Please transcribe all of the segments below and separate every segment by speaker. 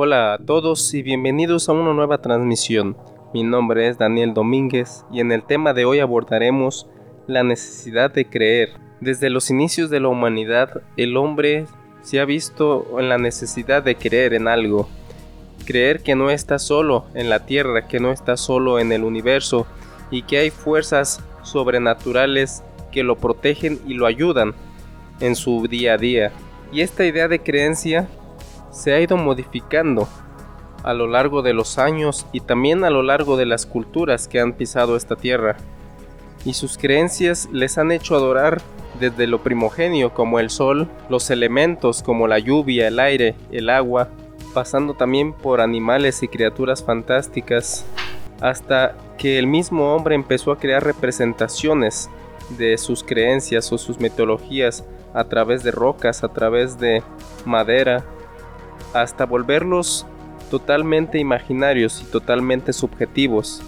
Speaker 1: Hola a todos y bienvenidos a una nueva transmisión. Mi nombre es Daniel Domínguez y en el tema de hoy abordaremos la necesidad de creer. Desde los inicios de la humanidad, el hombre se ha visto en la necesidad de creer en algo. Creer que no está solo en la tierra, que no está solo en el universo y que hay fuerzas sobrenaturales que lo protegen y lo ayudan en su día a día. Y esta idea de creencia se ha ido modificando a lo largo de los años y también a lo largo de las culturas que han pisado esta tierra. Y sus creencias les han hecho adorar desde lo primogenio como el sol, los elementos como la lluvia, el aire, el agua, pasando también por animales y criaturas fantásticas, hasta que el mismo hombre empezó a crear representaciones de sus creencias o sus mitologías a través de rocas, a través de madera, hasta volverlos totalmente imaginarios y totalmente subjetivos,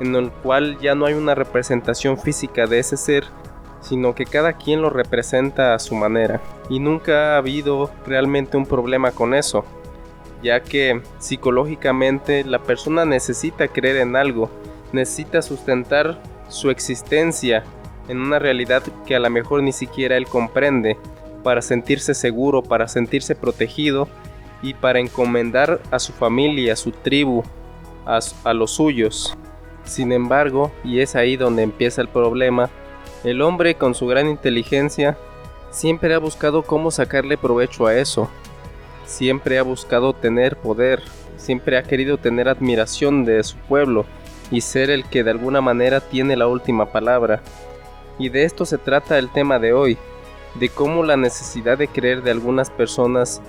Speaker 1: en el cual ya no hay una representación física de ese ser, sino que cada quien lo representa a su manera. Y nunca ha habido realmente un problema con eso, ya que psicológicamente la persona necesita creer en algo, necesita sustentar su existencia en una realidad que a lo mejor ni siquiera él comprende, para sentirse seguro, para sentirse protegido y para encomendar a su familia, a su tribu, a, los suyos. Sin embargo, y es ahí donde empieza el problema, el hombre con su gran inteligencia siempre ha buscado cómo sacarle provecho a eso. Siempre ha buscado tener poder, siempre ha querido tener admiración de su pueblo y ser el que de alguna manera tiene la última palabra. Y de esto se trata el tema de hoy, de cómo la necesidad de creer de algunas personas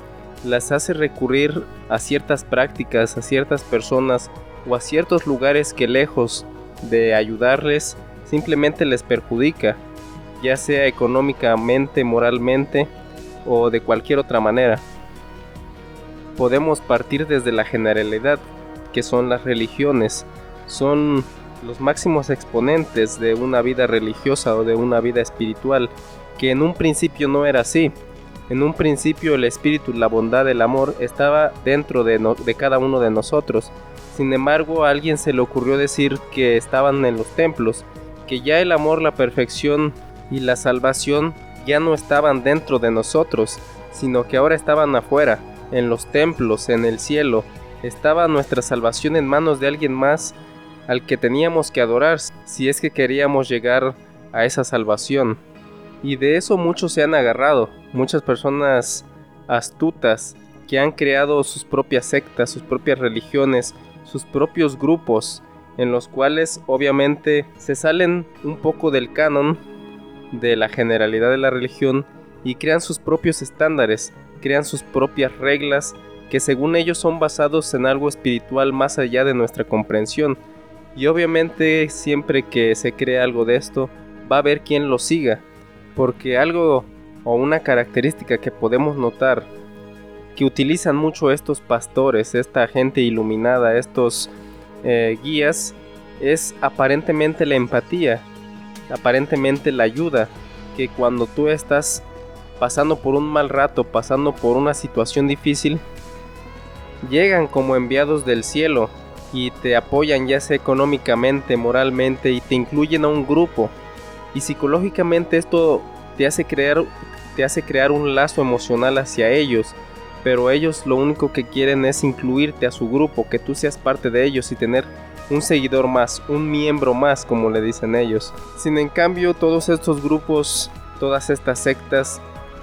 Speaker 1: las hace recurrir a ciertas prácticas, a ciertas personas o a ciertos lugares que lejos de ayudarles simplemente les perjudica, ya sea económicamente, moralmente o de cualquier otra manera. Podemos partir desde la generalidad, que son las religiones, son los máximos exponentes de una vida religiosa o de una vida espiritual, que en un principio no era así, en un principio el espíritu, la bondad, el amor estaba dentro de, de cada uno de nosotros. Sin embargo, a alguien se le ocurrió decir que estaban en los templos, que ya el amor, la perfección y la salvación ya no estaban dentro de nosotros, sino que ahora estaban afuera, en los templos, en el cielo. Estaba nuestra salvación en manos de alguien más al que teníamos que adorar si es que queríamos llegar a esa salvación. Y de eso muchos se han agarrado, muchas personas astutas que han creado sus propias sectas, sus propias religiones, sus propios grupos, en los cuales obviamente se salen un poco del canon de la generalidad de la religión y crean sus propios estándares, crean sus propias reglas que según ellos son basados en algo espiritual más allá de nuestra comprensión. Y obviamente siempre que se crea algo de esto, va a haber quien lo siga porque algo o una característica que podemos notar que utilizan mucho estos pastores, esta gente iluminada, estos eh, guías, es aparentemente la empatía, aparentemente la ayuda, que cuando tú estás pasando por un mal rato, pasando por una situación difícil, llegan como enviados del cielo y te apoyan ya sea económicamente, moralmente y te incluyen a un grupo y psicológicamente esto te hace crear te hace crear un lazo emocional hacia ellos, pero ellos lo único que quieren es incluirte a su grupo, que tú seas parte de ellos y tener un seguidor más, un miembro más, como le dicen ellos. Sin en cambio, todos estos grupos, todas estas sectas,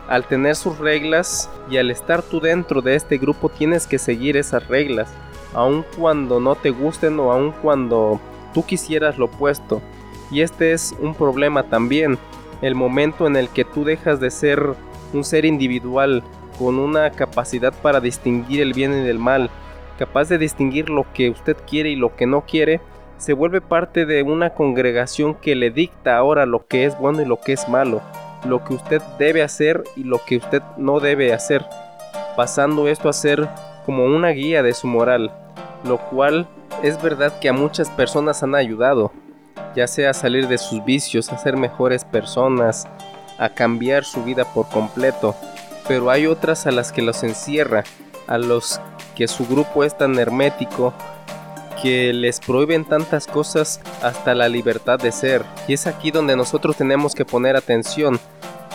Speaker 1: al tener sus reglas y al estar tú dentro de este grupo, tienes que seguir esas reglas, aun cuando no te gusten o aun cuando tú quisieras lo opuesto. Y este es un problema también, el momento en el que tú dejas de ser un ser individual con una capacidad para distinguir el bien y el mal, capaz de distinguir lo que usted quiere y lo que no quiere, se vuelve parte de una congregación que le dicta ahora lo que es bueno y lo que es malo, lo que usted debe hacer y lo que usted no debe hacer, pasando esto a ser como una guía de su moral, lo cual es verdad que a muchas personas han ayudado, ya sea salir de sus vicios, a ser mejores personas, a cambiar su vida por completo, pero hay otras a las que los encierra, a los que su grupo es tan hermético que les prohíben tantas cosas hasta la libertad de ser. Y es aquí donde nosotros tenemos que poner atención,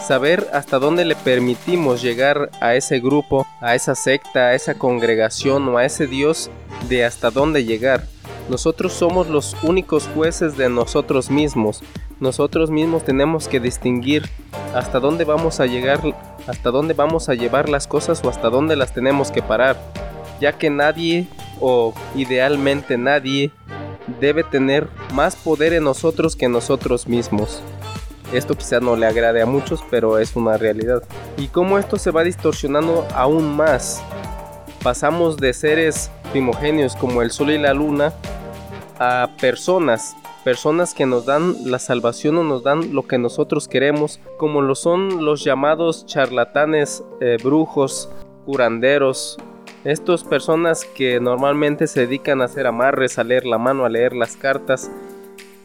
Speaker 1: saber hasta dónde le permitimos llegar a ese grupo, a esa secta, a esa congregación o a ese Dios de hasta dónde llegar. Nosotros somos los únicos jueces de nosotros mismos. Nosotros mismos tenemos que distinguir hasta dónde vamos a llegar, hasta dónde vamos a llevar las cosas o hasta dónde las tenemos que parar, ya que nadie o idealmente nadie debe tener más poder en nosotros que nosotros mismos. Esto quizá no le agrade a muchos, pero es una realidad. Y cómo esto se va distorsionando aún más. Pasamos de seres primogenios como el sol y la luna a personas, personas que nos dan la salvación o nos dan lo que nosotros queremos, como lo son los llamados charlatanes, eh, brujos, curanderos, estas personas que normalmente se dedican a hacer amarres, a leer la mano, a leer las cartas.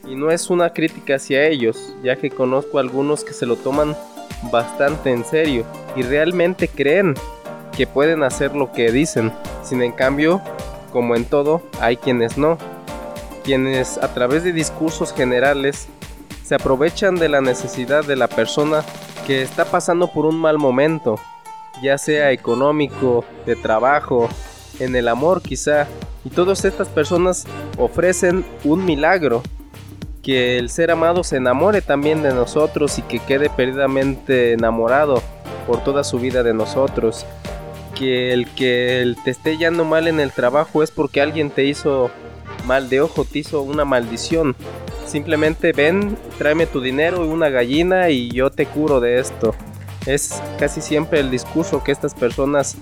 Speaker 1: Y no es una crítica hacia ellos, ya que conozco algunos que se lo toman bastante en serio y realmente creen que pueden hacer lo que dicen. Sin en cambio, como en todo, hay quienes no. Quienes a través de discursos generales se aprovechan de la necesidad de la persona que está pasando por un mal momento ya sea económico, de trabajo, en el amor quizá. Y todas estas personas ofrecen un milagro, que el ser amado se enamore también de nosotros y que quede perdidamente enamorado por toda su vida de nosotros. Que el que te esté yendo mal en el trabajo es porque alguien te hizo mal de ojo, te hizo una maldición. Simplemente ven, tráeme tu dinero y una gallina y yo te curo de esto. Es casi siempre el discurso que estas personas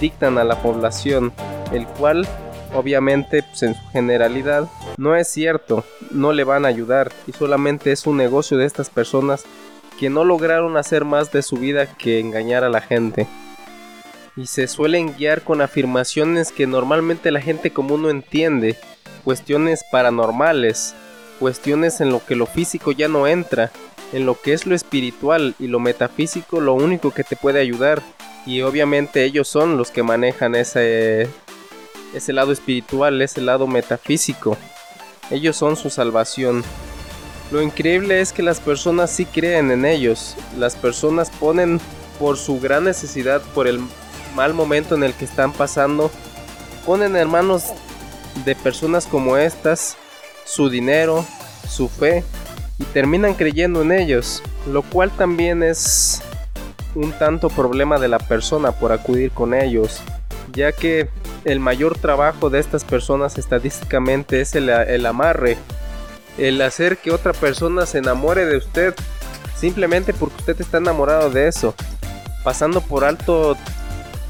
Speaker 1: dictan a la población, el cual obviamente pues, en su generalidad no es cierto, no le van a ayudar y solamente es un negocio de estas personas que no lograron hacer más de su vida que engañar a la gente. Y se suelen guiar con afirmaciones que normalmente la gente común no entiende, cuestiones paranormales, cuestiones en lo que lo físico ya no entra, en lo que es lo espiritual y lo metafísico lo único que te puede ayudar. Y obviamente ellos son los que manejan ese, ese lado espiritual, ese lado metafísico. Ellos son su salvación. Lo increíble es que las personas sí creen en ellos. Las personas ponen por su gran necesidad, por el mal momento en el que están pasando, ponen en manos de personas como estas su dinero, su fe y terminan creyendo en ellos, lo cual también es un tanto problema de la persona por acudir con ellos, ya que el mayor trabajo de estas personas estadísticamente es el, el amarre, el hacer que otra persona se enamore de usted simplemente porque usted está enamorado de eso, pasando por alto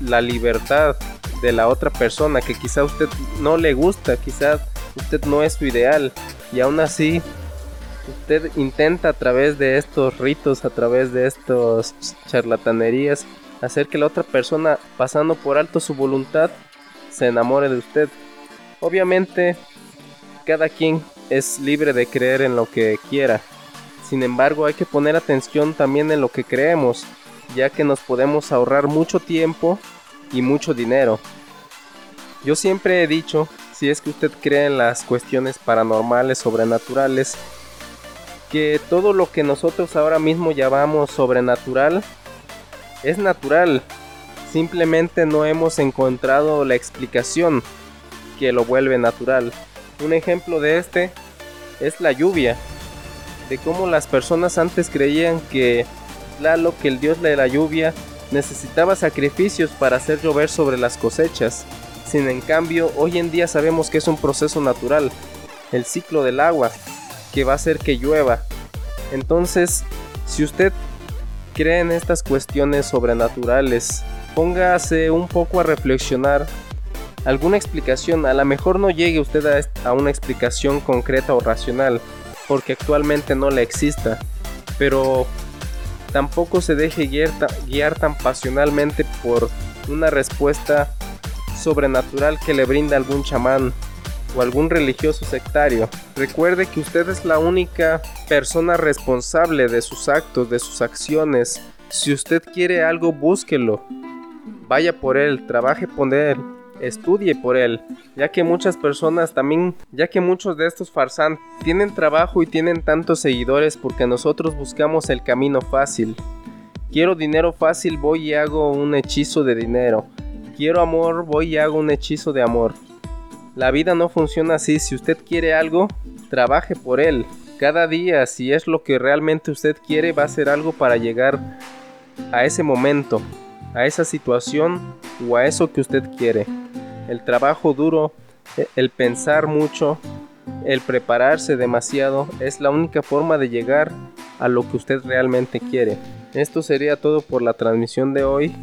Speaker 1: la libertad de la otra persona que quizá usted no le gusta, quizá usted no es su ideal y aún así usted intenta a través de estos ritos, a través de estos charlatanerías, hacer que la otra persona, pasando por alto su voluntad, se enamore de usted. Obviamente, cada quien es libre de creer en lo que quiera. Sin embargo, hay que poner atención también en lo que creemos, ya que nos podemos ahorrar mucho tiempo y mucho dinero. Yo siempre he dicho, si es que usted cree en las cuestiones paranormales, sobrenaturales, que todo lo que nosotros ahora mismo llamamos sobrenatural es natural. Simplemente no hemos encontrado la explicación que lo vuelve natural. Un ejemplo de este es la lluvia. De cómo las personas antes creían que Lalo, que el dios de la lluvia, necesitaba sacrificios para hacer llover sobre las cosechas. Sin en cambio, hoy en día sabemos que es un proceso natural, el ciclo del agua, que va a hacer que llueva. Entonces, si usted cree en estas cuestiones sobrenaturales, póngase un poco a reflexionar alguna explicación. A lo mejor no llegue usted a, una explicación concreta o racional, porque actualmente no la exista, pero tampoco se deje guiar tan pasionalmente por una respuesta sobrenatural que le brinda algún chamán o algún religioso sectario. Recuerde que usted es la única persona responsable de sus actos, de sus acciones. Si usted quiere algo, búsquelo. Vaya por él, trabaje por él. Estudie por él, ya que muchas personas también, ya que muchos de estos farsantes tienen trabajo y tienen tantos seguidores porque nosotros buscamos el camino fácil. Quiero dinero fácil, voy y hago un hechizo de dinero. Quiero amor, voy y hago un hechizo de amor. La vida no funciona así, si usted quiere algo, trabaje por él. Cada día, si es lo que realmente usted quiere, va a hacer algo para llegar a ese momento, a esa situación o a eso que usted quiere el trabajo duro, e, el pensar mucho, el prepararse demasiado es la única forma de llegar a lo que usted realmente quiere. Esto sería todo por la transmisión de hoy.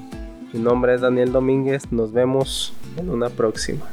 Speaker 1: Mi nombre es Daniel Domínguez, nos vemos en una próxima.